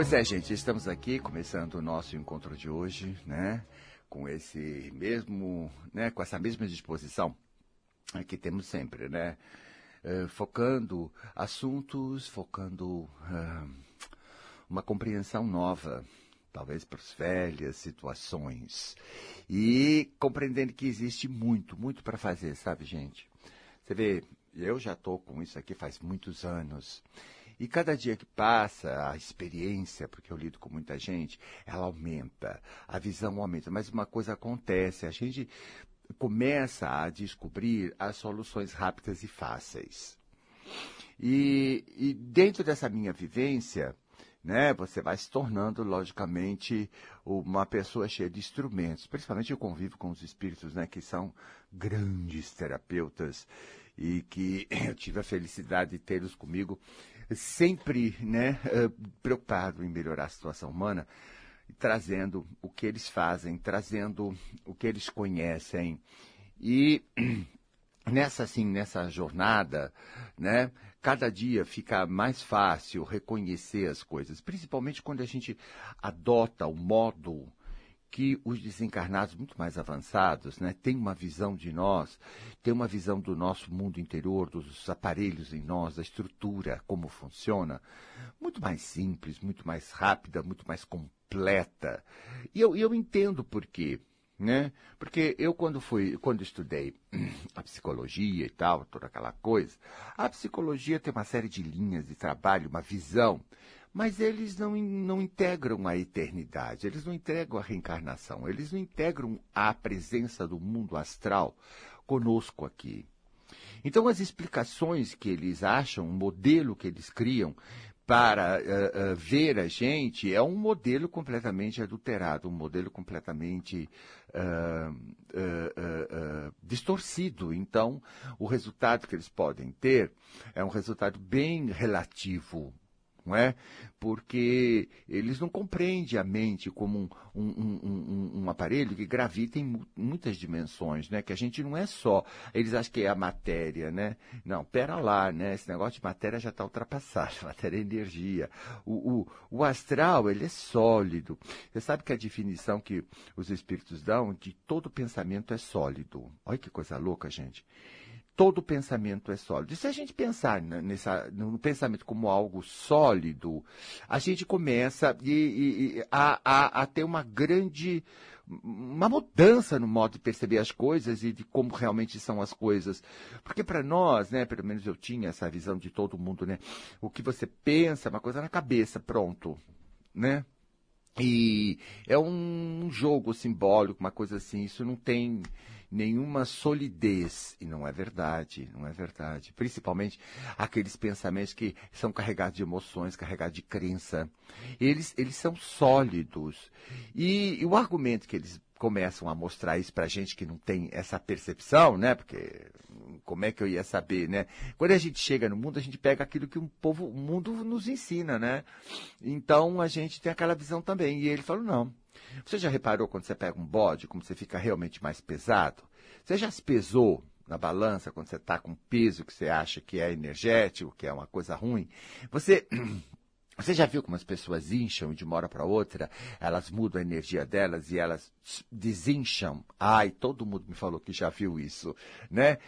Pois é, gente, estamos aqui começando o nosso encontro de hoje, né? Com esse mesmo, né? Com essa mesma disposição que temos sempre, né? Uh, focando assuntos, focando uh, uma compreensão nova, talvez para as velhas situações. E compreendendo que existe muito, muito para fazer, sabe, gente? Você vê, eu já estou com isso aqui faz muitos anos. E cada dia que passa, a experiência, porque eu lido com muita gente, ela aumenta, a visão aumenta. Mas uma coisa acontece, a gente começa a descobrir as soluções rápidas e fáceis. E, e dentro dessa minha vivência, né, você vai se tornando, logicamente, uma pessoa cheia de instrumentos. Principalmente eu convivo com os espíritos, né, que são grandes terapeutas e que eu tive a felicidade de tê-los comigo sempre né, eh, preocupado em melhorar a situação humana, trazendo o que eles fazem, trazendo o que eles conhecem. E nessa assim, nessa jornada, né, cada dia fica mais fácil reconhecer as coisas, principalmente quando a gente adota o modo que os desencarnados muito mais avançados né, têm uma visão de nós, têm uma visão do nosso mundo interior, dos aparelhos em nós, da estrutura, como funciona, muito mais simples, muito mais rápida, muito mais completa. E eu, eu entendo por quê. Né? Porque eu quando fui, quando estudei a psicologia e tal, toda aquela coisa, a psicologia tem uma série de linhas de trabalho, uma visão mas eles não, não integram a eternidade, eles não integram a reencarnação, eles não integram a presença do mundo astral conosco aqui. Então, as explicações que eles acham, o modelo que eles criam para uh, uh, ver a gente é um modelo completamente adulterado, um modelo completamente uh, distorcido. Então, o resultado que eles podem ter é um resultado bem relativo não é? Porque eles não compreendem a mente como um, um, um, um, aparelho que gravita em muitas dimensões, né? Que a gente não é só, eles acham que é a matéria, né? Não, pera lá, né? Esse negócio de matéria já está ultrapassado, matéria é energia. O, o, o astral, ele é sólido. Você sabe que a definição que os espíritos dão de todo pensamento é sólido. Olha que coisa louca, gente todo pensamento é sólido. E se a gente pensar nessa, no pensamento como algo sólido, a gente começa e, e, a, a, a, ter uma grande uma mudança no modo de perceber as coisas e de como realmente são as coisas. Porque para nós, né, pelo menos eu tinha essa visão de todo mundo, né, o que você pensa é uma coisa na cabeça, pronto, né? E é um jogo simbólico, uma coisa assim, isso não tem nenhuma solidez. E não é verdade, não é verdade. Principalmente aqueles pensamentos que são carregados de emoções, carregados de crença. Eles, eles são sólidos. E, e o argumento que eles começam a mostrar isso para gente que não tem essa percepção, né? Porque como é que eu ia saber, né? Quando a gente chega no mundo, a gente pega aquilo que um povo, o mundo nos ensina, né? Então a gente tem aquela visão também. E ele falou, não. Você já reparou quando você pega um bode, como você fica realmente mais pesado? Você já se pesou na balança quando você está com peso que você acha que é energético, que é uma coisa ruim? Você Você já viu como as pessoas incham de uma hora para outra? Elas mudam a energia delas e elas desincham. Ai, todo mundo me falou que já viu isso, né?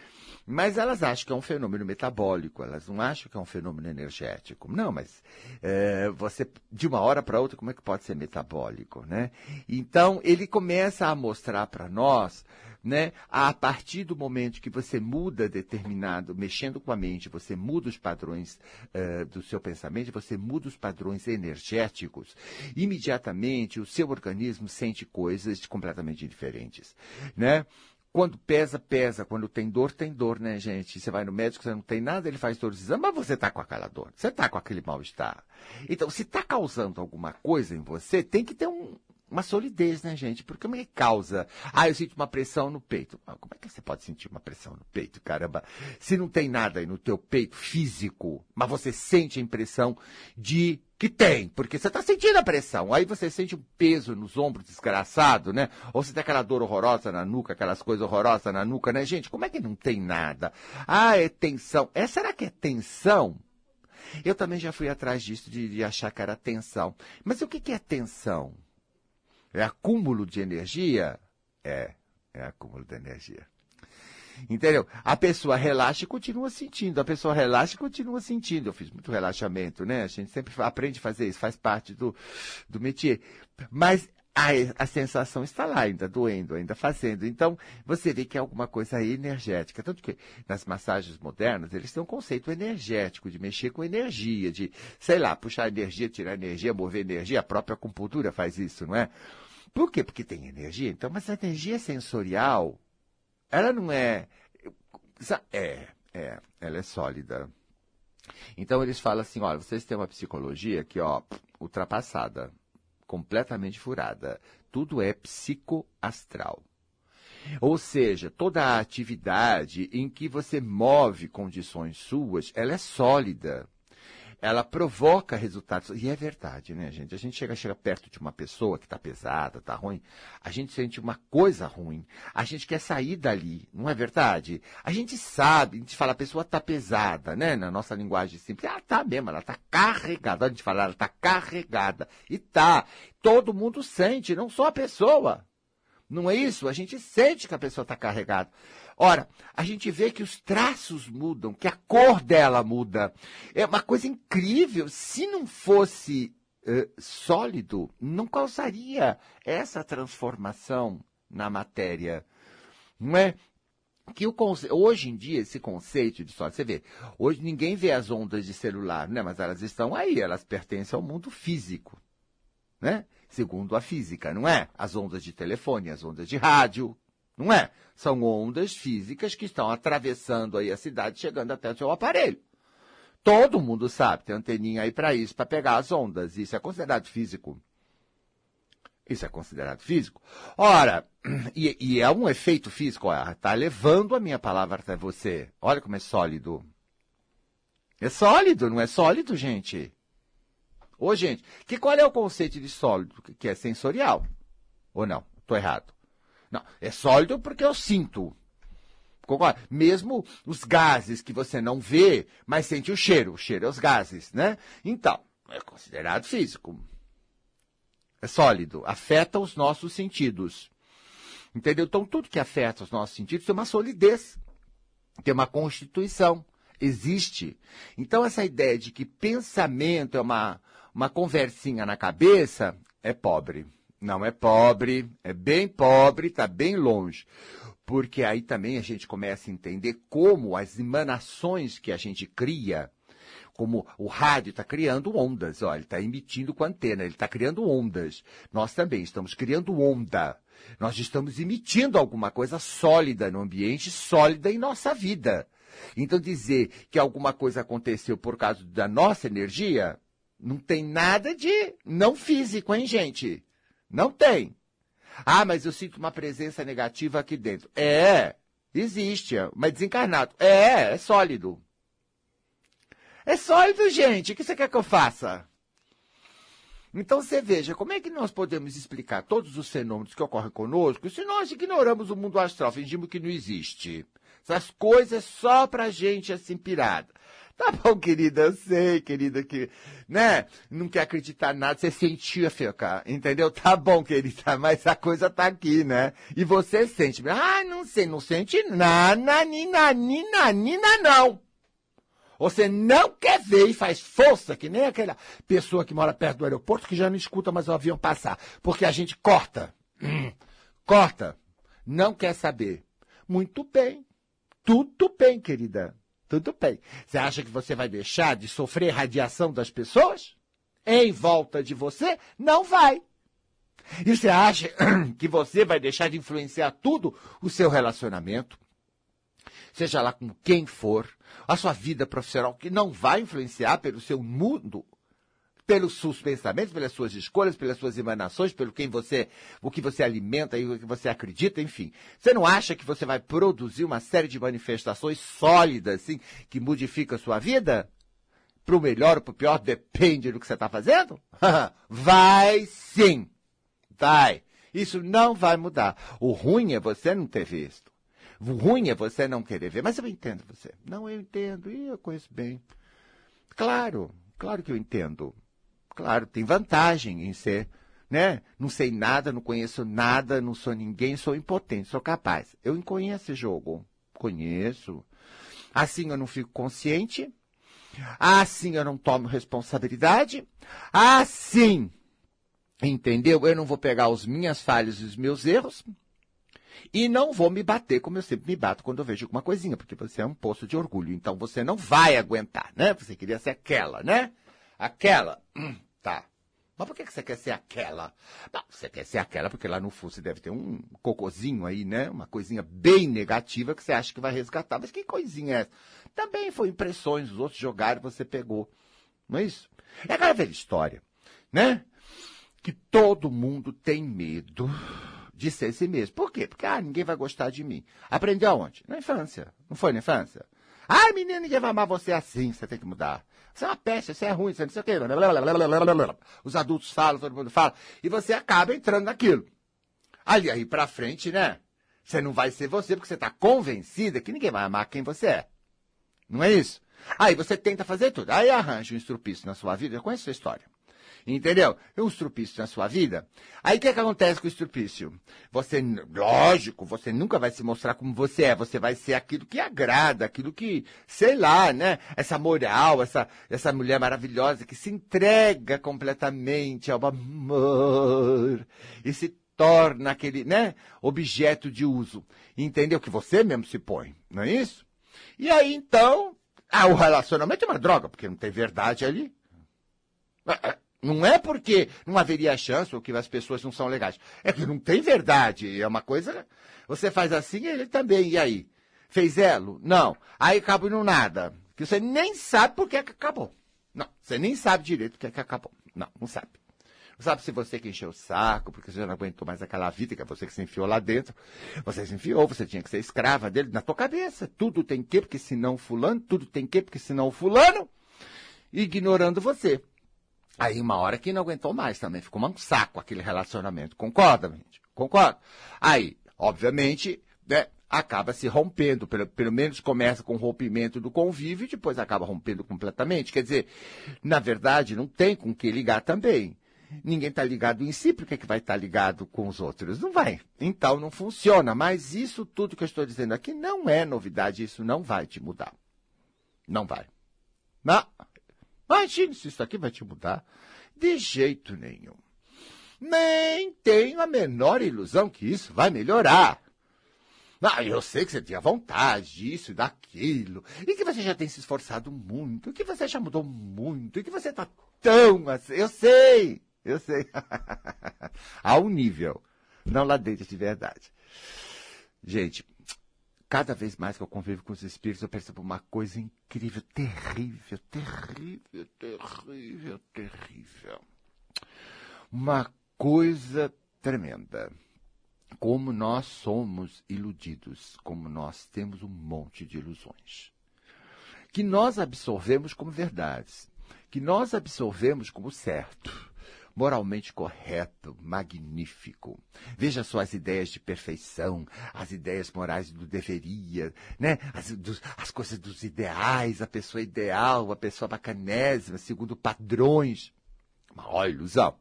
Mas elas acham que é um fenômeno metabólico, elas não acham que é um fenômeno energético. Não, mas é, você, de uma hora para outra, como é que pode ser metabólico, né? Então, ele começa a mostrar para nós né? A partir do momento que você muda determinado, mexendo com a mente, você muda os padrões uh, do seu pensamento, você muda os padrões energéticos, imediatamente o seu organismo sente coisas completamente diferentes, né? Quando pesa, pesa. Quando tem dor, tem dor, né, gente? Você vai no médico, você não tem nada, ele faz todos os exames, mas você está com aquela dor. Você está com aquele mal-estar. Então, se está causando alguma coisa em você, tem que ter um, uma solidez, né, gente? Porque como é que causa? Ah, eu sinto uma pressão no peito. Ah, como é que você pode sentir uma pressão no peito, caramba? Se não tem nada aí no teu peito físico, mas você sente a impressão de que tem, porque você está sentindo a pressão. Aí você sente um peso nos ombros desgraçado, né? Ou você tem aquela dor horrorosa na nuca, aquelas coisas horrorosas na nuca, né, gente? Como é que não tem nada? Ah, é tensão. É, será que é tensão? Eu também já fui atrás disso, de, de achar que era tensão. Mas o que, que é tensão? É acúmulo de energia? É, é acúmulo de energia. Entendeu? A pessoa relaxa e continua sentindo. A pessoa relaxa e continua sentindo. Eu fiz muito relaxamento, né? A gente sempre aprende a fazer isso, faz parte do, do métier. Mas a, a sensação está lá, ainda doendo, ainda fazendo. Então, você vê que é alguma coisa energética. Tanto que nas massagens modernas, eles têm um conceito energético, de mexer com energia, de, sei lá, puxar energia, tirar energia, mover energia. A própria acupuntura faz isso, não é? Por quê? Porque tem energia. Então, mas a energia sensorial, ela não é. É, é, ela é sólida. Então eles falam assim: olha, vocês têm uma psicologia aqui, ó, ultrapassada, completamente furada. Tudo é psicoastral. Ou seja, toda a atividade em que você move condições suas, ela é sólida ela provoca resultados. E é verdade, né, gente? A gente chega, chega perto de uma pessoa que está pesada, está ruim, a gente sente uma coisa ruim. A gente quer sair dali, não é verdade? A gente sabe, a gente fala, a pessoa está pesada, né? Na nossa linguagem simples. Ah, tá mesmo, ela está carregada. A gente fala, ela está carregada. E tá. Todo mundo sente, não só a pessoa. Não é isso? A gente sente que a pessoa está carregada. Ora, a gente vê que os traços mudam, que a cor dela muda. É uma coisa incrível. Se não fosse uh, sólido, não causaria essa transformação na matéria. Não é? que o conce... hoje em dia esse conceito de sólido, você vê, hoje ninguém vê as ondas de celular, né? Mas elas estão aí, elas pertencem ao mundo físico, né? Segundo a física, não é? As ondas de telefone, as ondas de rádio, não é? São ondas físicas que estão atravessando aí a cidade, chegando até o seu aparelho. Todo mundo sabe, tem anteninha aí para isso, para pegar as ondas. Isso é considerado físico. Isso é considerado físico. Ora, e, e é um efeito físico, está levando a minha palavra até você. Olha como é sólido. É sólido, não é sólido, gente? Ô, gente, que qual é o conceito de sólido? Que é sensorial? Ou não? Estou errado. Não, é sólido porque eu sinto. Mesmo os gases que você não vê, mas sente o cheiro. O cheiro é os gases, né? Então, é considerado físico. É sólido. Afeta os nossos sentidos. Entendeu? Então, tudo que afeta os nossos sentidos tem uma solidez, tem uma constituição, existe. Então, essa ideia de que pensamento é uma, uma conversinha na cabeça é pobre. Não é pobre, é bem pobre, está bem longe. Porque aí também a gente começa a entender como as emanações que a gente cria, como o rádio está criando ondas, olha, ele está emitindo com antena, ele está criando ondas. Nós também estamos criando onda. Nós estamos emitindo alguma coisa sólida no ambiente, sólida em nossa vida. Então dizer que alguma coisa aconteceu por causa da nossa energia, não tem nada de não físico, hein, gente? Não tem. Ah, mas eu sinto uma presença negativa aqui dentro. É, existe, mas desencarnado. É, é sólido. É sólido, gente. O que você quer que eu faça? Então você veja, como é que nós podemos explicar todos os fenômenos que ocorrem conosco se nós ignoramos o mundo astral, fingimos que não existe? Essas coisas só pra gente assim pirada. Tá bom, querida, eu sei, querida, que, né? Não quer acreditar nada, você sentiu ficar, entendeu? Tá bom, querida, mas a coisa tá aqui, né? E você sente. Ah, não sei, não sente nada, nina, nina, nina, não. Você não quer ver e faz força, que nem aquela pessoa que mora perto do aeroporto que já não escuta mais o avião passar. Porque a gente corta. Hum, corta. Não quer saber. Muito bem. Tudo bem, querida. Tudo bem. Você acha que você vai deixar de sofrer radiação das pessoas? Em volta de você? Não vai. E você acha que você vai deixar de influenciar tudo o seu relacionamento? Seja lá com quem for, a sua vida profissional, que não vai influenciar pelo seu mundo pelos seus pensamentos, pelas suas escolhas, pelas suas emanações, pelo quem você, o que você alimenta e o que você acredita, enfim. Você não acha que você vai produzir uma série de manifestações sólidas, assim, que modificam a sua vida? Para o melhor ou para o pior, depende do que você está fazendo? vai sim! Vai! Isso não vai mudar. O ruim é você não ter visto. O ruim é você não querer ver. Mas eu entendo você. Não, eu entendo. E eu conheço bem. Claro, claro que eu entendo. Claro, tem vantagem em ser, né? Não sei nada, não conheço nada, não sou ninguém, sou impotente, sou capaz. Eu conheço esse jogo. Conheço. Assim eu não fico consciente. Assim eu não tomo responsabilidade. Assim, entendeu? Eu não vou pegar as minhas falhas e os meus erros. E não vou me bater como eu sempre me bato quando eu vejo alguma coisinha, porque você é um poço de orgulho. Então você não vai aguentar, né? Você queria ser aquela, né? Aquela. Hum. Mas por que você quer ser aquela? Você quer ser aquela porque lá no fundo você deve ter um cocozinho aí, né? Uma coisinha bem negativa que você acha que vai resgatar. Mas que coisinha é essa? Também foi impressões, os outros jogaram e você pegou. Não é isso? É aquela velha história, né? Que todo mundo tem medo de ser si mesmo. Por quê? Porque, ah, ninguém vai gostar de mim. Aprendeu aonde? Na infância. Não foi na infância? Ah, menino, ninguém vai amar você assim, você tem que mudar. Você é uma peste, você é ruim, você não sei o quê. Os adultos falam, todo mundo fala. E você acaba entrando naquilo. Ali, aí pra frente, né? Você não vai ser você porque você está convencida que ninguém vai amar quem você é. Não é isso? Aí você tenta fazer tudo. Aí arranja um estrupício na sua vida. Eu conheço a sua história. Entendeu? É um estrupício na sua vida. Aí o que, é que acontece com o estrupício? Você, lógico, você nunca vai se mostrar como você é. Você vai ser aquilo que agrada, aquilo que, sei lá, né? Essa moral, essa, essa mulher maravilhosa que se entrega completamente ao amor e se torna aquele, né? Objeto de uso. Entendeu? Que você mesmo se põe, não é isso? E aí, então, ah, o relacionamento é uma droga, porque não tem verdade ali. Não é porque não haveria chance ou que as pessoas não são legais. É que não tem verdade. É uma coisa. Você faz assim, ele também. E aí? Fez elo? Não. Aí acabou no nada. Que você nem sabe por que, acabou. Não. Você nem sabe direito por que, que acabou. Não, não sabe. Não sabe se você que encheu o saco, porque você não aguentou mais aquela vida, que é você que se enfiou lá dentro. Você se enfiou, você tinha que ser escrava dele na tua cabeça. Tudo tem que, porque senão fulano, tudo tem que, porque senão fulano, ignorando você. Aí uma hora que não aguentou mais também, ficou um saco aquele relacionamento. Concorda, gente? Concorda? Aí, obviamente, né, acaba se rompendo, pelo, pelo menos começa com o rompimento do convívio e depois acaba rompendo completamente. Quer dizer, na verdade, não tem com que ligar também. Ninguém está ligado em si, por que, que vai estar tá ligado com os outros? Não vai. Então não funciona. Mas isso tudo que eu estou dizendo aqui não é novidade, isso não vai te mudar. Não vai. Não. Imagine se isso aqui vai te mudar. De jeito nenhum. Nem tenho a menor ilusão que isso vai melhorar. Ah, eu sei que você tinha vontade disso e daquilo, e que você já tem se esforçado muito, e que você já mudou muito, e que você está tão assim. Eu sei, eu sei. a um nível, não lá dentro de verdade. Gente, cada vez mais que eu convivo com os espíritos, eu percebo uma coisa incrível, terrível, terrível, terrível, terrível. Uma coisa tremenda. Como nós somos iludidos, como nós temos um monte de ilusões. Que nós absorvemos como verdades, que nós absorvemos como certo moralmente correto, magnífico. Veja só as ideias de perfeição, as ideias morais do deveria, né? As, dos, as coisas dos ideais, a pessoa ideal, a pessoa bacanésima, segundo padrões. Uma ó, ilusão.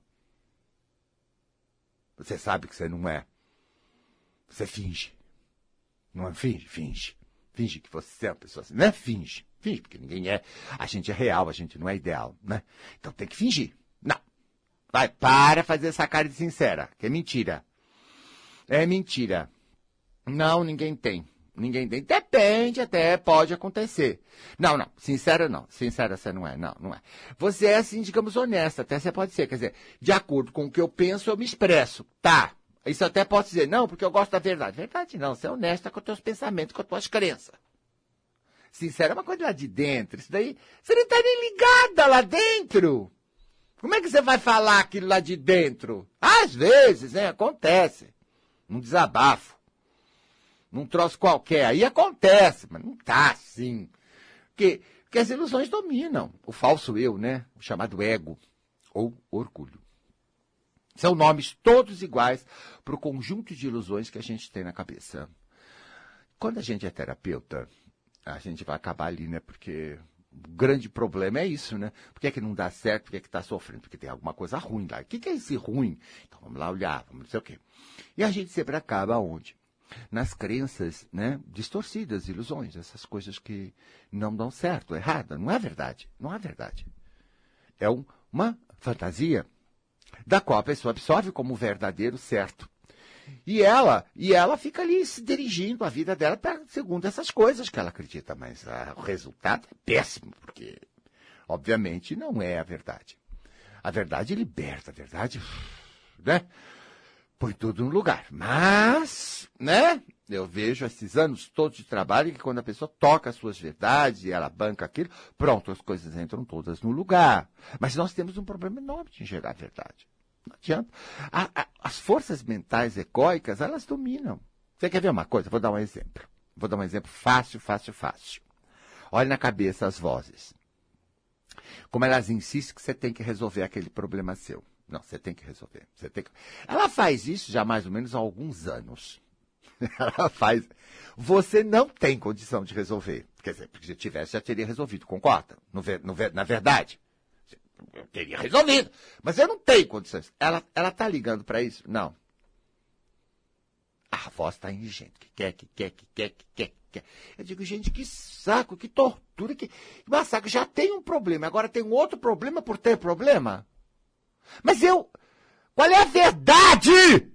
Você sabe que você não é. Você finge. Não é finge? Finge. Finge que você é uma pessoa assim. Não é finge. Finge, porque ninguém é. A gente é real, a gente não é ideal, né? Então tem que fingir. Vai, para fazer essa cara de sincera, que é mentira. É mentira. Não, ninguém tem. Ninguém tem. Depende, até pode acontecer. Não, não. Sincera não. Sincera você não é. Não, não é. Você é assim, digamos, honesta. Até você pode ser. Quer dizer, de acordo com o que eu penso, eu me expresso. Tá. Isso até pode dizer, não, porque eu gosto da verdade. Verdade não. Você é honesta com os teus pensamentos, com as tuas crenças. Sincera é uma coisa lá de dentro. Isso daí, você não está nem ligada lá dentro. Como é que você vai falar aquilo lá de dentro? Às vezes, né? Acontece. Um desabafo. Num troço qualquer. Aí acontece, mas não tá assim. Porque, porque as ilusões dominam. O falso eu, né? O chamado ego. Ou orgulho. São nomes todos iguais para o conjunto de ilusões que a gente tem na cabeça. Quando a gente é terapeuta, a gente vai acabar ali, né? Porque grande problema é isso, né? Por que, é que não dá certo? Por que, é está sofrendo? Porque tem alguma coisa ruim lá. O que, que é esse ruim? Então vamos lá olhar, vamos não sei o quê. E a gente sempre acaba onde? Nas crenças, né? Distorcidas, ilusões, essas coisas que não dão certo, errada. Não é verdade. Não é verdade. É um, uma fantasia da qual a pessoa absorve como verdadeiro certo. E ela, e ela fica ali se dirigindo a vida dela pra, segundo essas coisas que ela acredita, mas a, o resultado é péssimo, porque obviamente não é a verdade. A verdade liberta, a verdade, né? Põe tudo no lugar. Mas, né? Eu vejo esses anos todos de trabalho que quando a pessoa toca as suas verdades e ela banca aquilo, pronto, as coisas entram todas no lugar. Mas nós temos um problema enorme de enxergar a verdade. Não adianta. A, a, as forças mentais egóicas, elas dominam. Você quer ver uma coisa? Vou dar um exemplo. Vou dar um exemplo fácil, fácil, fácil. Olhe na cabeça as vozes. Como elas insistem que você tem que resolver aquele problema seu. Não, você tem que resolver. Você tem que... Ela faz isso já mais ou menos há alguns anos. Ela faz. Você não tem condição de resolver. Quer dizer, porque se tivesse, já teria resolvido, concorda? No, no, na verdade eu teria resolvido. Mas eu não tenho condições. Ela, ela tá ligando para isso? Não. A voz está gente Que quer, que quer, que quer, que quer, que quer. Eu digo, gente, que saco, que tortura, que, massacre. Já tem um problema, agora tem outro problema por ter problema. Mas eu. Qual é a verdade?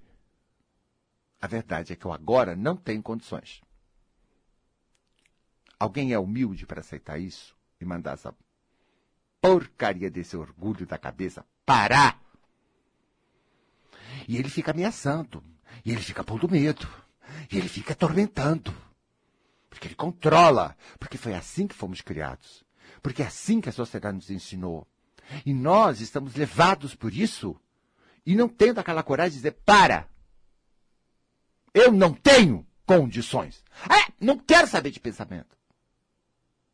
A verdade é que eu agora não tenho condições. Alguém é humilde para aceitar isso e mandar essa porcaria desse orgulho da cabeça parar. E ele fica ameaçando. E ele fica pondo medo. E ele fica atormentando. Porque ele controla. Porque foi assim que fomos criados. Porque é assim que a sociedade nos ensinou. E nós estamos levados por isso. E não tendo aquela coragem de dizer: para! Eu não tenho condições. É, não quero saber de pensamento.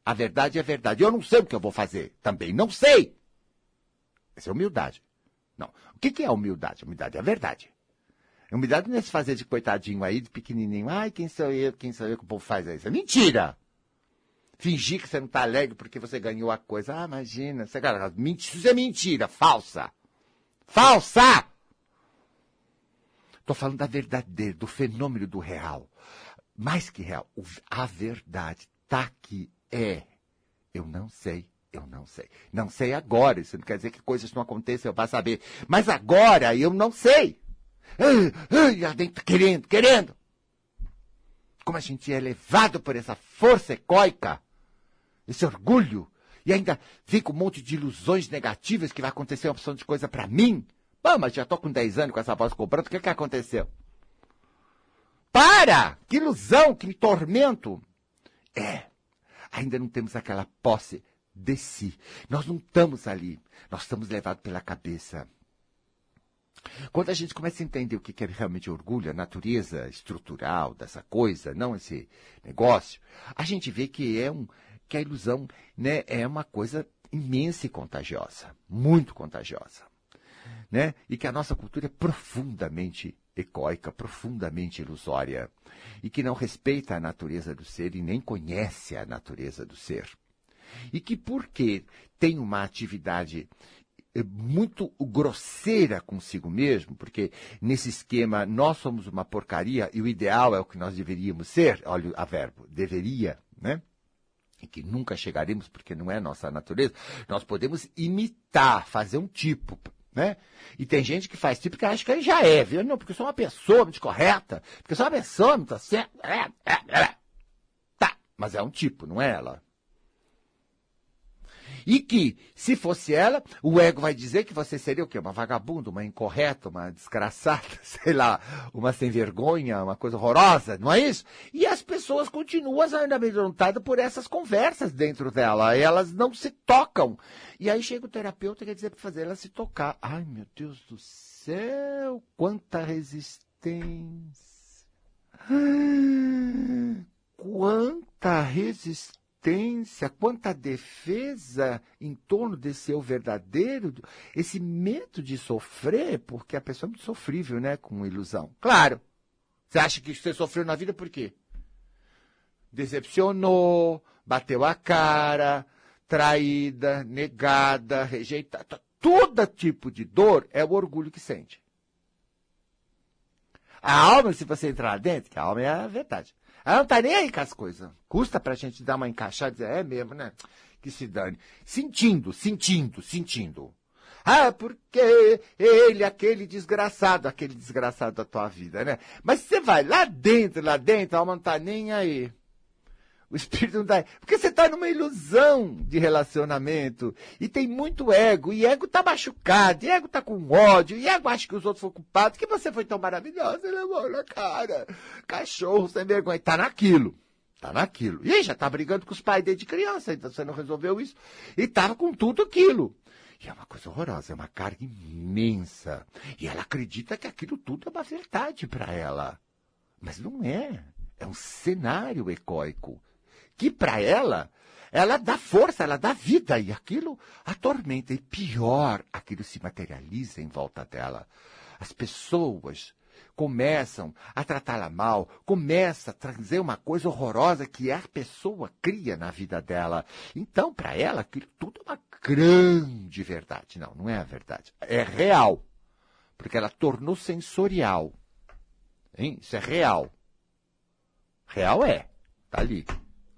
A verdade é verdade. Eu não sei o que eu vou fazer. Também não sei. Essa é humildade. Não. O que, é humildade? Humildade é a verdade. Humildade não é se fazer de coitadinho aí, de pequenininho. Ai, quem sou eu? Quem sou eu que o povo faz isso? É mentira! Fingir que você não está alegre porque você ganhou a coisa. Ah, imagina. Isso é mentira. Falsa. Falsa! Estou falando da verdadeira, do fenômeno do real. Mais que real. A verdade está aqui é, eu não sei, eu não sei. Não sei agora, isso não quer dizer que coisas não aconteçam, vou saber. Mas agora eu não sei. Ai, ai, querendo, querendo. Como a gente é levado por essa força ecoica, esse orgulho, e ainda fica um monte de ilusões negativas que vai acontecer uma opção de coisa para mim. Pô, mas já estou com 10 anos com essa voz comprando, o que, que aconteceu? Para! Que ilusão, que tormento! É, ainda não temos aquela posse de si. Nós não estamos ali. Nós estamos levados pela cabeça. Quando a gente começa a entender o que é realmente orgulho, a natureza estrutural dessa coisa, não esse negócio, a gente vê que é um que a ilusão né, é uma coisa imensa e contagiosa, muito contagiosa, né? E que a nossa cultura é profundamente ecoica, profundamente ilusória, e que não respeita a natureza do ser e nem conhece a natureza do ser. E que, porque tem uma atividade eh, muito grosseira consigo mesmo, porque nesse esquema nós somos uma porcaria e o ideal é o que nós deveríamos ser, olha a verbo, deveria, né? E que nunca chegaremos porque não é nossa natureza, nós podemos imitar, fazer um tipo, né? E tem gente que faz tipo que acha que ele já é, viu? Não, porque eu sou uma pessoa muito correta, porque eu sou uma pessoa muito certa. É, é, é. Tá, mas é um tipo, não é ela. E que, se fosse ela, o ego vai dizer que você seria o quê? Uma vagabunda, uma incorreta, uma desgraçada, sei lá, uma sem vergonha, uma coisa horrorosa, não é isso? E as pessoas continuam sendo amedrontadas por essas conversas dentro dela. Elas não se tocam. E aí chega o terapeuta e quer dizer para fazer ela se tocar. Ai, meu Deus do céu, quanta resistência. Quanta resistência quanta defesa em torno desse eu verdadeiro, esse medo de sofrer, porque a pessoa é muito sofrível, né, com ilusão. Claro. Você acha que você sofreu na vida por quê? Decepcionou, bateu a cara, traída, negada, rejeitada, todo tipo de dor é o orgulho que sente. A alma, se você entrar lá dentro, que a alma é a verdade. Ela não tá nem aí com as coisas. Custa pra gente dar uma encaixada e dizer, é mesmo, né? Que se dane. Sentindo, sentindo, sentindo. Ah, porque ele, aquele desgraçado, aquele desgraçado da tua vida, né? Mas você vai lá dentro, lá dentro, a alma não tá nem aí. O espírito não está. Porque você está numa ilusão de relacionamento. E tem muito ego. E ego está machucado. E ego está com ódio. E ego acha que os outros foram culpados. Que você foi tão maravilhosa. Ele levou na cara. Cachorro sem vergonha. Está naquilo. Está naquilo. E aí já está brigando com os pais desde criança. Então você não resolveu isso. E estava com tudo aquilo. E é uma coisa horrorosa. É uma carga imensa. E ela acredita que aquilo tudo é uma verdade para ela. Mas não é. É um cenário ecoico que para ela, ela dá força, ela dá vida, e aquilo atormenta. E pior, aquilo se materializa em volta dela. As pessoas começam a tratá-la mal, começa a trazer uma coisa horrorosa que a pessoa cria na vida dela. Então, para ela, aquilo tudo é uma grande verdade. Não, não é a verdade. É real. Porque ela tornou sensorial. Hein? Isso é real. Real é. Tá ali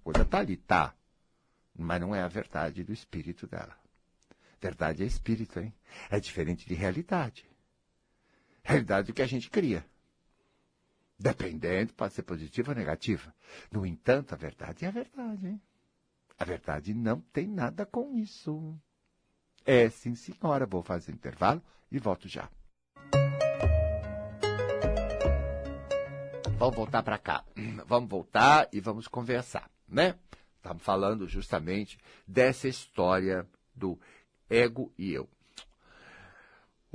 coisa está ali, tá. Mas não é a verdade do espírito dela. Verdade é espírito, hein? É diferente de realidade. Realidade que a gente cria. Dependendo, pode ser positiva ou negativa. No entanto, a verdade é a verdade, hein? A verdade não tem nada com isso. É sim, senhora. Vou fazer intervalo e volto já. Vamos voltar para cá. Vamos voltar e vamos conversar né? Estamos falando justamente dessa história do ego e eu.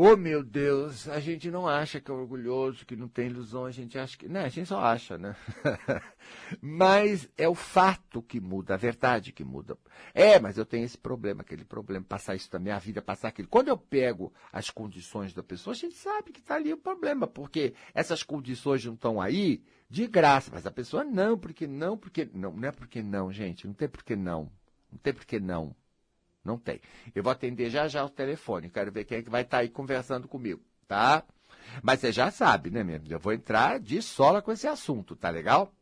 Oh, meu Deus, a gente não acha que é orgulhoso, que não tem ilusão, a gente acha que. Né, a gente só acha, né? mas é o fato que muda, a verdade que muda. É, mas eu tenho esse problema, aquele problema, passar isso da minha vida, passar aquilo. Quando eu pego as condições da pessoa, a gente sabe que está ali o problema, porque essas condições não estão aí de graça, mas a pessoa não, porque não, porque não, não é porque não, gente, não tem porque não. Não tem porque não. Não tem. Eu vou atender já já o telefone. Quero ver quem é que vai estar tá aí conversando comigo, tá? Mas você já sabe, né, mesmo? Eu vou entrar de sola com esse assunto, tá legal?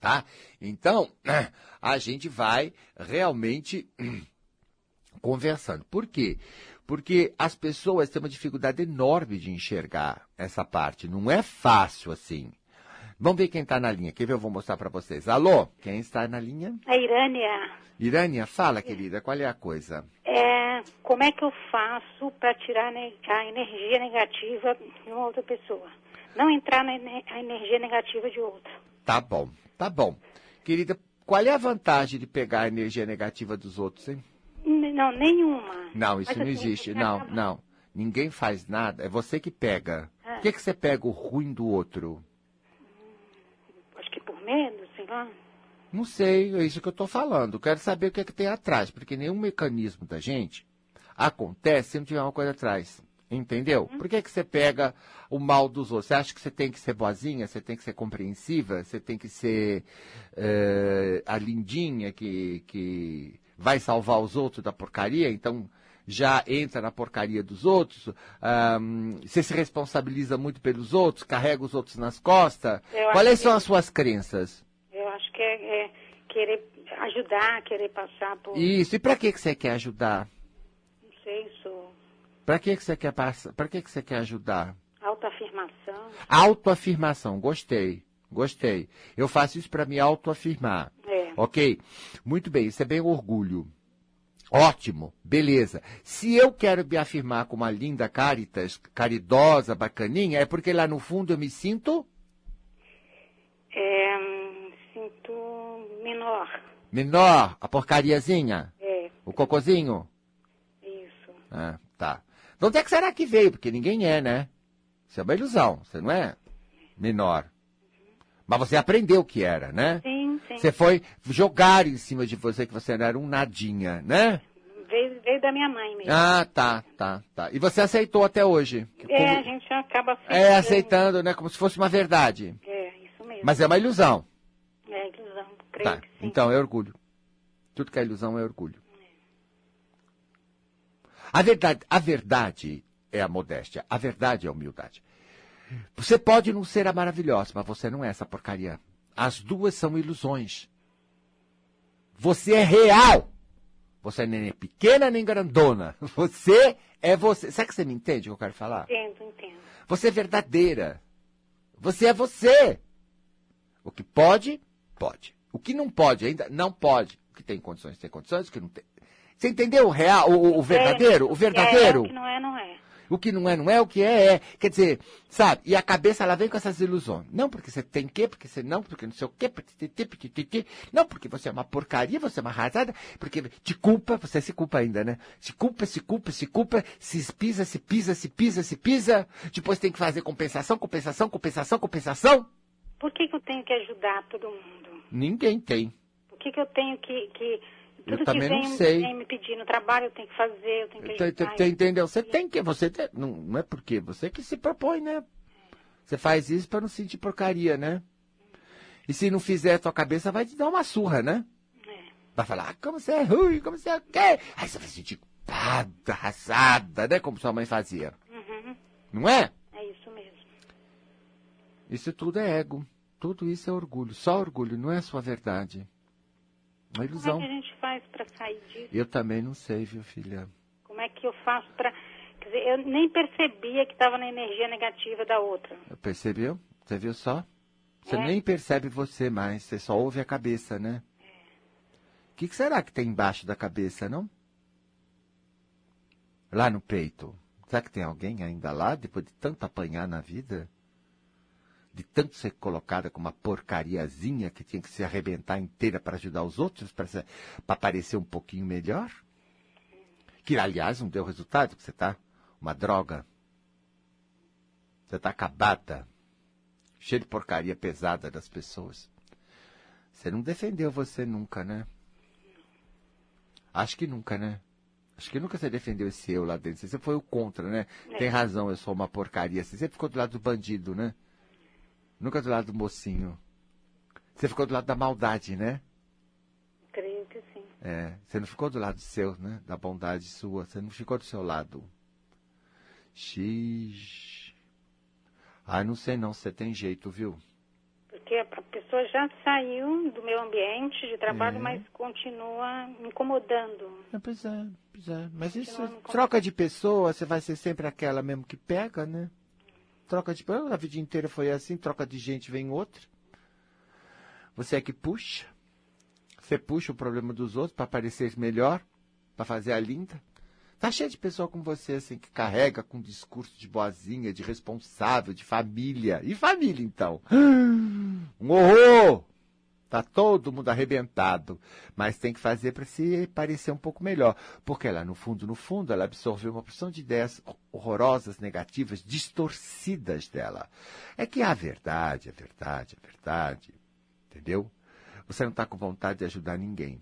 Tá? Então, a gente vai realmente conversando. Por quê? Porque as pessoas têm uma dificuldade enorme de enxergar essa parte. Não é fácil assim. Vamos ver quem está na linha. Quer ver? Eu vou mostrar para vocês. Alô? Quem está na linha? A Irânia. Irânia, fala, querida. Qual é a coisa? É, como é que eu faço para tirar a energia negativa de uma outra pessoa? Não entrar na energia negativa de outra. Tá bom, tá bom. Querida, qual é a vantagem de pegar a energia negativa dos outros, hein? Não, nenhuma. Não, isso Mas, não assim, existe. Não, não. Ninguém faz nada. É você que pega. Ah. Por que, que você pega o ruim do outro? Medo, sei lá. Não sei, é isso que eu estou falando. Quero saber o que é que tem atrás, porque nenhum mecanismo da gente acontece se não tiver uma coisa atrás. Entendeu? Uhum. Por que, que você pega o mal dos outros? Você acha que você tem que ser boazinha, você tem que ser compreensiva, você tem que ser uh, a lindinha que, que vai salvar os outros da porcaria? Então, já entra na porcaria dos outros, um, você se responsabiliza muito pelos outros, carrega os outros nas costas. Quais são que... as suas crenças? Eu acho que é, é querer ajudar, querer passar por. Isso, e para que, que você quer ajudar? Não sei, sou. Para que, que você quer passar? Para que, que você quer ajudar? Autoafirmação. Autoafirmação, gostei. Gostei. Eu faço isso para me autoafirmar. É. Ok? Muito bem, isso é bem orgulho. Ótimo, beleza. Se eu quero me afirmar como uma linda caritas, caridosa, bacaninha, é porque lá no fundo eu me sinto? É, sinto menor. Menor, a porcariazinha? É. O cocozinho? Isso. Ah, tá. De onde é que será que veio? Porque ninguém é, né? Isso é uma ilusão, você não é menor. Mas você aprendeu o que era, né? Sim. Você foi jogar em cima de você que você era um nadinha, né? Veio, veio da minha mãe mesmo. Ah, tá, tá, tá. E você aceitou até hoje? É, como... a gente acaba aceitando. É, aceitando, né? Como se fosse uma verdade. É, isso mesmo. Mas é uma ilusão. É ilusão, creio tá. Então, é orgulho. Tudo que é ilusão é orgulho. É. A verdade, a verdade é a modéstia, a verdade é a humildade. Você pode não ser a maravilhosa, mas você não é essa porcaria. As duas são ilusões. Você é real. Você nem é pequena nem grandona. Você é você. Sabe que você me entende o que eu quero falar? Entendo, entendo. Você é verdadeira. Você é você. O que pode, pode. O que não pode ainda, não pode. O que tem condições, tem condições. O que não tem. Você entendeu o real, o, o verdadeiro? O verdadeiro? É, o que não é, não é. O que não é, não é, o que é, é. Quer dizer, sabe? E a cabeça, ela vem com essas ilusões. Não porque você tem que, porque você não, porque não sei o quê, porque não, porque você é uma porcaria, você é uma arrasada, porque te culpa, você se culpa ainda, né? Se culpa, se culpa, se culpa, se pisa, se pisa, se pisa, se pisa. Depois tem que fazer compensação, compensação, compensação, compensação. Por que, que eu tenho que ajudar todo mundo? Ninguém tem. Por que, que eu tenho que, que tudo que também não vem, sei. vem me pedir no trabalho, eu tenho que fazer, eu tenho que Tá- ajudar. tá- tá- Entendeu? Você tem que, você tem, não, não é porque, você que se propõe, né? Você faz isso para não sentir porcaria, né? E se não fizer, a tua cabeça vai te dar uma surra, né? É. Vai falar, ah, como você é ruim, como você é o quê? Aí você vai se sentir culpada, arrasada, né? Como sua mãe fazia. Uhum, Não é? é isso mesmo. Isso tudo é ego. Tudo isso é orgulho. Só orgulho, não é sua verdade. Uma Como é ilusão. que a gente faz para sair disso? Eu também não sei, viu, filha? Como é que eu faço para. Quer dizer, eu nem percebia que estava na energia negativa da outra. Percebeu? Você viu só? Você É. nem percebe você mais, você só ouve a cabeça, né? O que, que será que tem embaixo da cabeça, não? Lá no peito. Será que tem alguém ainda lá, depois de tanto apanhar na vida? De tanto ser colocada como uma porcariazinha que tinha que se arrebentar inteira para ajudar os outros, para parecer um pouquinho melhor? Que, aliás, não deu resultado, que você tá uma droga. Você tá acabada cheio de porcaria pesada das pessoas. Você não defendeu você nunca, né? Acho que nunca, né? Acho que nunca você defendeu esse eu lá dentro. Você foi o contra, né? É. Tem razão, eu sou uma porcaria. Você sempre ficou do lado do bandido, né? Nunca do lado do mocinho. Você ficou do lado da maldade, né? Creio que sim. É, você não ficou do lado seu, né? Da bondade sua. Você não ficou do seu lado. X. Ah, não sei não, você tem jeito, viu? Porque a pessoa já saiu do meu ambiente de trabalho, É. mas continua me incomodando. É, pois é, pois é. Mas isso, Continua me troca de pessoa, você vai ser sempre aquela mesmo que pega, né? Troca de pessoa, a vida inteira foi assim, troca de gente, vem outra. Você é que puxa. Você puxa o problema dos outros para parecer melhor, para fazer a linda. Tá cheio de pessoa como você, assim, que carrega com discurso de boazinha, de responsável, de família. E família, então? Um horror! Tá todo mundo arrebentado. Mas tem que fazer para se parecer um pouco melhor. Porque lá no fundo, no fundo, ela absorveu uma porção de ideias horrorosas, negativas, distorcidas dela. É que a verdade, a verdade, a verdade. Entendeu? Você não está com vontade de ajudar ninguém.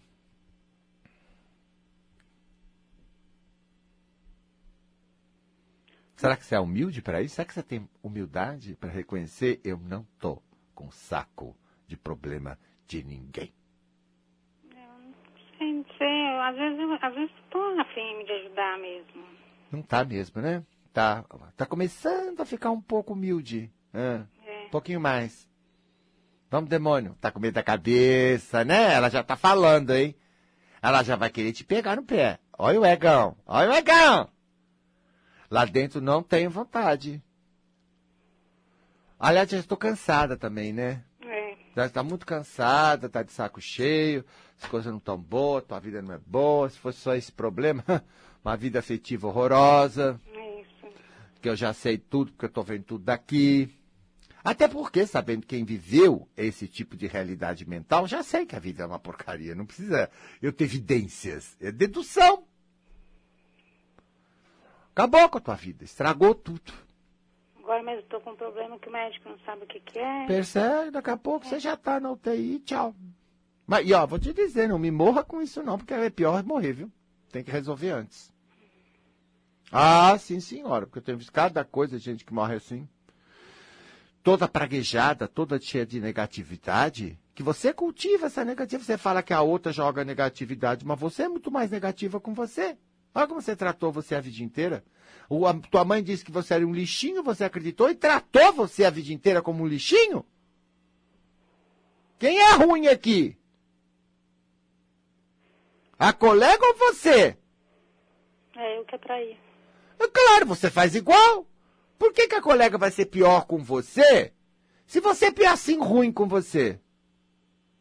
Será que você é humilde para isso? Será que você tem humildade para reconhecer eu não tô com saco de problema de ninguém? Sei, não sei, eu, às vezes eu às vezes estou afim de ajudar mesmo. Não tá mesmo, né? Tá, tá começando a ficar um pouco humilde. Ah, É. um pouquinho mais. Vamos, demônio. Tá com medo da cabeça, né? Ela já tá falando, hein? Ela já vai querer te pegar no pé. Olha o egão. Olha o egão. Lá dentro não tenho vontade. Aliás, já estou cansada também, né? Já está muito cansada, tá de saco cheio, as coisas não estão boas, tua vida não é boa. Se fosse só esse problema, uma vida afetiva horrorosa, É isso. que eu já sei tudo, porque eu estou vendo tudo daqui. Até porque, sabendo quem viveu esse tipo de realidade mental, já sei que a vida é uma porcaria. Não precisa eu ter evidências. É dedução. Acabou com a tua vida, estragou tudo. Agora mesmo estou com um problema que o médico não sabe o que, que é. Percebe? Daqui a pouco você já tá na UTI, tchau. Mas, e ó, vou te dizer, não me morra com isso não, porque é pior morrer, viu? Tem que resolver antes. Ah, sim, senhora, porque eu tenho visto cada coisa, gente que morre assim. Toda praguejada, toda cheia de negatividade, que você cultiva essa negatividade. Você fala que a outra joga negatividade, mas você é muito mais negativa com você. Olha como você tratou você a vida inteira. O, a, tua mãe disse que você era um lixinho, você acreditou e tratou você a vida inteira como um lixinho? Quem é ruim aqui? A colega ou você? É, eu que atraí. É claro, você faz igual. Por que, que a colega vai ser pior com você se você é assim ruim com você?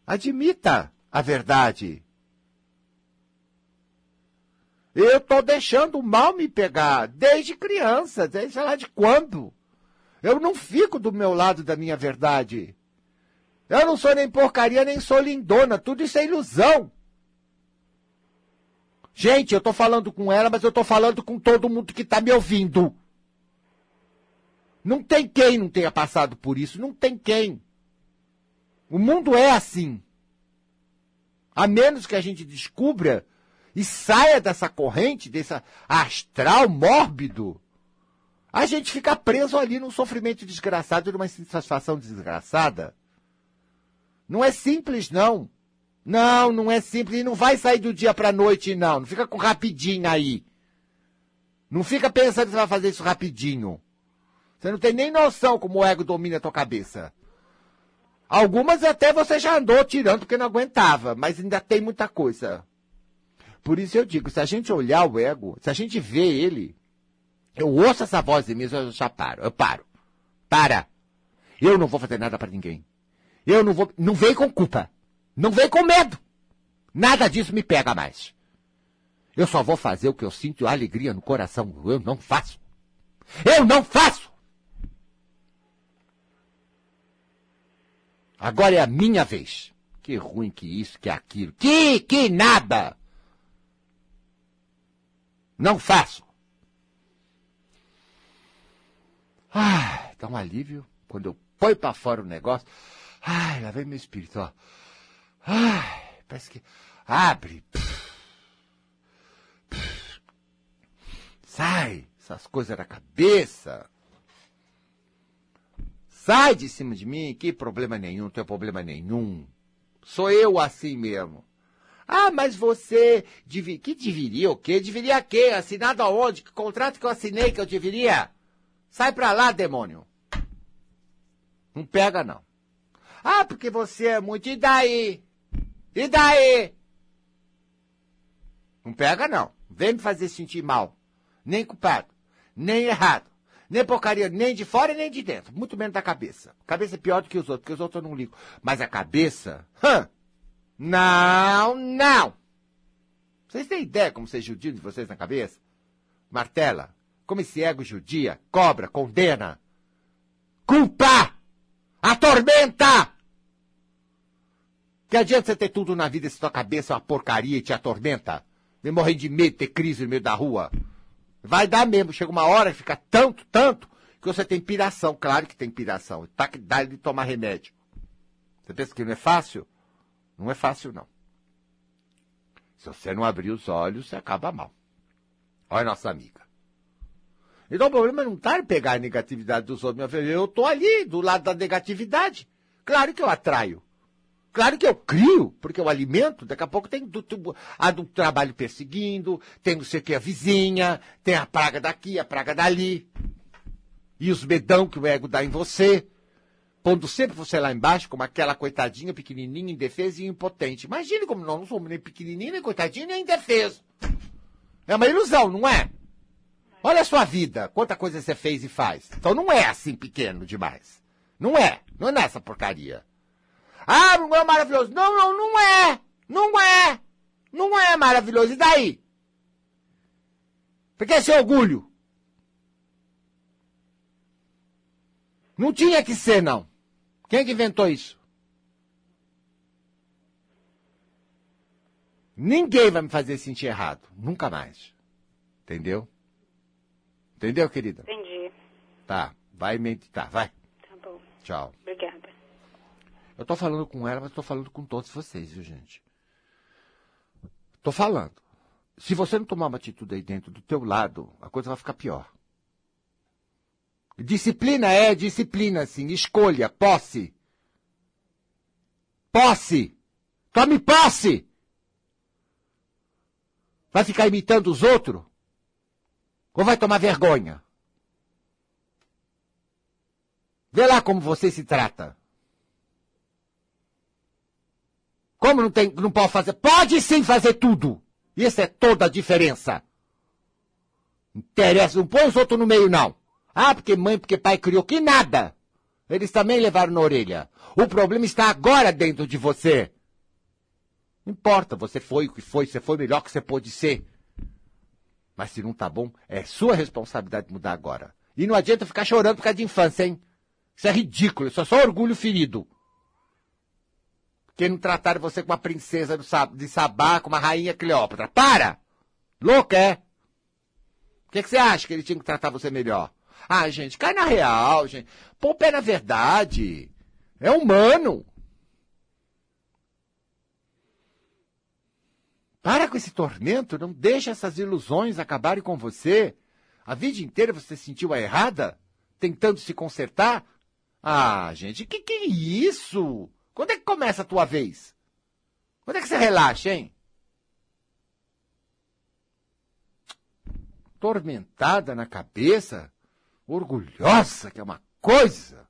Admita a verdade. Eu tô deixando o mal me pegar desde criança, desde sei lá de quando. Eu não fico do meu lado da minha verdade. Eu não sou nem porcaria, nem sou lindona. Tudo isso é ilusão. Gente, eu tô falando com ela, mas eu tô falando com todo mundo que tá me ouvindo. Não tem quem não tenha passado por isso. Não tem quem. O mundo é assim. A menos que a gente descubra e saia dessa corrente, desse astral mórbido, a gente fica preso ali num sofrimento desgraçado, numa insatisfação desgraçada. Não é simples, não. Não, não é simples. E não vai sair do dia para a noite, não. Não fica com rapidinho aí. Não fica pensando que você vai fazer isso rapidinho. Você não tem nem noção como o ego domina a tua cabeça. Algumas até você já andou tirando porque não aguentava, mas ainda tem muita coisa. Por isso eu digo, se a gente olhar o ego, se a gente vê ele, eu ouço essa voz em mim, eu já paro, eu paro. Para. Eu não vou fazer nada para ninguém. Eu não vou, não vem com culpa. Não vem com medo. Nada disso me pega mais. Eu só vou fazer o que eu sinto alegria no coração. Eu não faço. Eu não faço! Agora é a minha vez. Que ruim que isso, que aquilo. Que, que nada! Não faço. Ah, dá um alívio quando eu põe para fora o negócio. Ai, lá vem meu espírito, ó. Ai, parece que abre. Sai essas coisas da cabeça. Sai de cima de mim, que problema nenhum, não tem problema nenhum. Sou eu assim mesmo. Ah, mas você que deveria o quê? Deveria quê? Assinado aonde? Que contrato que eu assinei que eu deveria? Sai pra lá, demônio. Não pega, não. Ah, porque você é muito. E daí? E daí? Não pega, não. Vem me fazer sentir mal. Nem culpado. Nem errado. Nem porcaria, nem de fora nem de dentro. Muito menos da cabeça. Cabeça é pior do que os outros, porque os outros eu não ligo. Mas a cabeça, hã? Não, não! Vocês têm ideia como ser judio de vocês na cabeça? Martela, como esse ego judia, cobra, condena, culpa, atormenta! Que adianta você ter tudo na vida se tua cabeça é uma porcaria e te atormenta? Vem morrer de medo, ter crise no meio da rua. Vai dar mesmo. Chega uma hora que fica tanto, tanto, que você tem piração. Claro que tem piração. Tá que dá de tomar remédio. Você pensa que não é fácil? Não é fácil, não. Se você não abrir os olhos, você acaba mal. Olha nossa amiga. Então o problema não está em pegar a negatividade dos outros. Meu filho. Eu estou ali, do lado da negatividade. Claro que eu atraio. Claro que eu crio, porque eu alimento, daqui a pouco tem do, do, a do trabalho perseguindo, tem não sei o que, a vizinha, tem a praga daqui, a praga dali. E os medão que o ego dá em você, pondo sempre você lá embaixo, como aquela coitadinha pequenininha, indefesa e impotente. Imagine como nós não somos nem pequenininho, nem coitadinho, nem indefeso. É uma ilusão, não é? Olha a sua vida, quanta coisa você fez e faz. Então não é assim pequeno demais. Não é, não é nessa porcaria. Ah, não é maravilhoso. Não, não, não é. Não é. Não é maravilhoso. E daí? Porque esse orgulho. Não tinha que ser, não. Quem é que inventou isso? Ninguém vai me fazer sentir errado. Nunca mais. Entendeu? Entendeu, querida? Entendi. Tá. Vai meditar. Vai. Tá bom. Tchau. Obrigada. Eu tô falando com ela, mas tô falando com todos vocês, viu, gente? Tô falando. Se você não tomar uma atitude aí dentro do teu lado, a coisa vai ficar pior. Disciplina é disciplina, sim. Escolha, posse. Posse. Tome posse. Vai ficar imitando os outros? Ou vai tomar vergonha? Vê lá como você se trata. Como não tem, não pode fazer? Pode sim fazer tudo. Isso é toda a diferença. Interessa, não põe os outros no meio, não. Ah, porque mãe, porque pai criou, que nada. Eles também levaram na orelha. O problema está agora dentro de você. Não importa, você foi o que foi, você foi o melhor que você pôde ser. Mas se não tá bom, é sua responsabilidade mudar agora. E não adianta ficar chorando por causa de infância, hein? Isso é ridículo, isso é só orgulho ferido. Que não trataram você como uma princesa de Sabá, como uma rainha Cleópatra. Para! Louco, é? O que, que você acha que ele tinha que tratar você melhor? Ah, gente, cai na real, gente. Pô o pé na verdade. É humano. Para com esse tormento, não deixe essas ilusões acabarem com você. A vida inteira você se sentiu a errada, tentando se consertar. Ah, gente, que que é isso? Quando é que começa a tua vez? Quando é que você relaxa, hein? Tormentada na cabeça, orgulhosa que é uma coisa.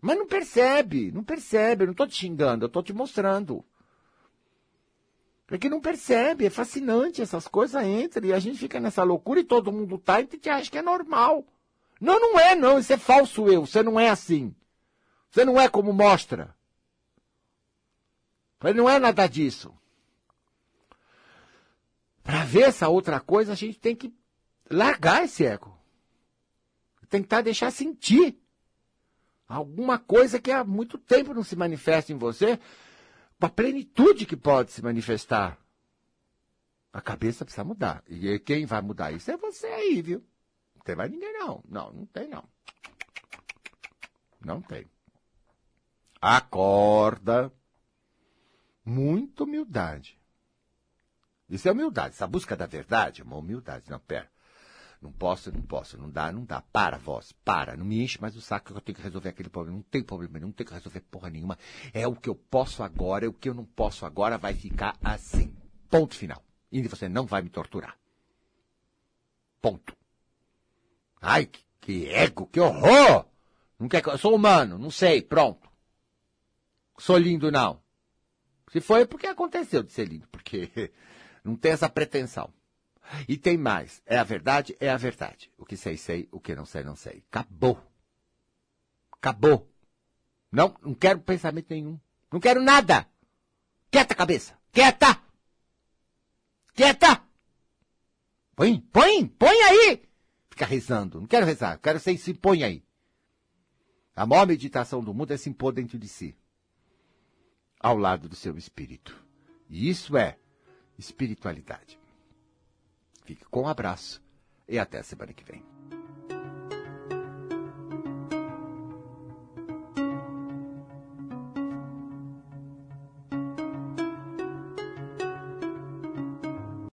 Mas não percebe, não percebe, eu não estou te xingando, eu estou te mostrando. É que não percebe, é fascinante, essas coisas entram e a gente fica nessa loucura e todo mundo tá e te acha que é normal. Não, não é não, isso é falso eu, você não é assim. Você não é como mostra. Ele não é nada disso. Para ver essa outra coisa, a gente tem que largar esse ego. Tentar deixar sentir alguma coisa que há muito tempo não se manifesta em você, com a plenitude que pode se manifestar. A cabeça precisa mudar. E quem vai mudar isso é você aí, viu? Não tem mais ninguém, não. Não, não tem, não. Não tem. Acorda. Muita humildade. Isso é humildade. Essa busca da verdade é uma humildade. Não, pera. Não posso, não posso, não dá, não dá. Para, voz, para. Não me enche mais o saco que eu tenho que resolver aquele problema. Não tem problema, não tenho que resolver porra nenhuma. É o que eu posso agora, é o que eu não posso agora vai ficar assim. Ponto final. E você não vai me torturar. Ponto. Ai, que, que ego, que horror! Não quer que eu sou humano, não sei, pronto. Sou lindo, não. Se foi é porque aconteceu de ser lindo, porque não tem essa pretensão. E tem mais. É a verdade, é a verdade. O que sei, sei. O que não sei, não sei. Acabou. Acabou. Não, não quero pensamento nenhum. Não quero nada. Quieta, cabeça. Quieta. Quieta. Põe, põe, põe aí. Fica rezando. Não quero rezar. Quero ser se põe aí. A maior meditação do mundo é se impor dentro de si. Ao lado do seu espírito. E isso é espiritualidade. Fique com um abraço e até semana que vem.